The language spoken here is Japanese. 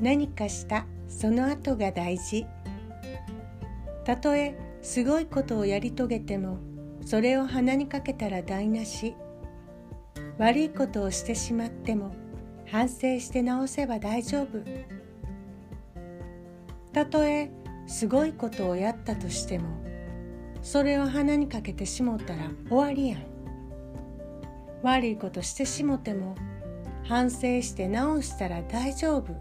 何かしたその後が大事。たとえすごいことをやり遂げてもそれを鼻にかけたら台無し。悪いことをしてしまっても反省して直せば大丈夫。たとえすごいことをやったとしてもそれを鼻にかけてしもたら終わりやん。悪いことしてしもても反省して直したら大丈夫。